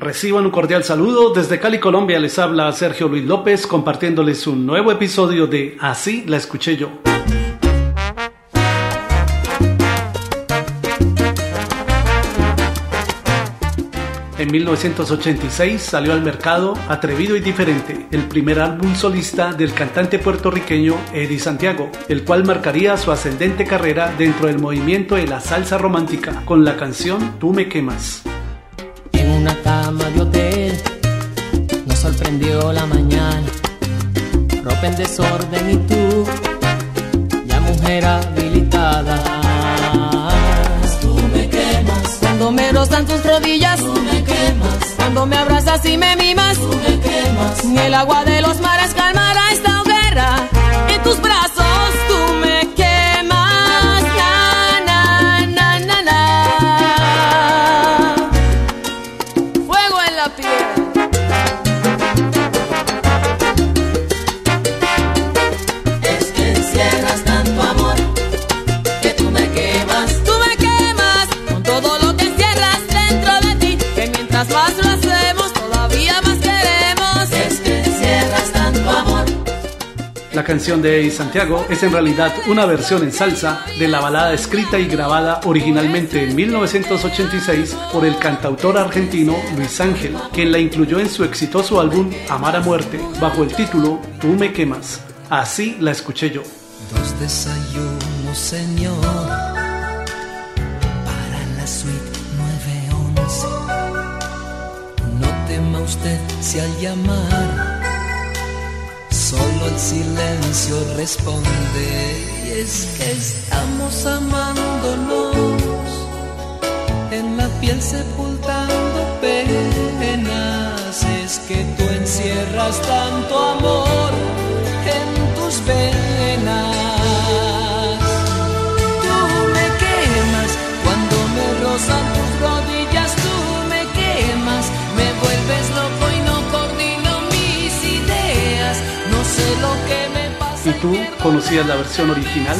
Reciban un cordial saludo. Desde Cali, Colombia, les habla Sergio Luis López compartiéndoles un nuevo episodio de Así la escuché yo. En 1986 salió al mercado Atrevido y Diferente, el primer álbum solista del cantante puertorriqueño Eddie Santiago, el cual marcaría su ascendente carrera dentro del movimiento de la salsa romántica con la canción Tú me quemas la mañana. Ropa en desorden y tú, ya mujer habilitada. Tú me quemas. Cuando me rozan tus rodillas, tú me quemas. Cuando me abrazas y me mimas, tú me quemas. Ni el agua de los mares calmará esta hoguera. En tus brazos tú me La canción de Santiago es en realidad una versión en salsa de la balada escrita y grabada originalmente en 1986 por el cantautor argentino Luis Ángel, quien la incluyó en su exitoso álbum Amar a Muerte bajo el título Tú me quemas. Así la escuché yo. Dos desayunos, señor, para la suite 911. No tema usted si al llamar Solo el silencio responde. Y es que estamos amándonos. En la piel sepultando penas. Es que tú encierras tanto amor ¿Y tú conocías la versión original?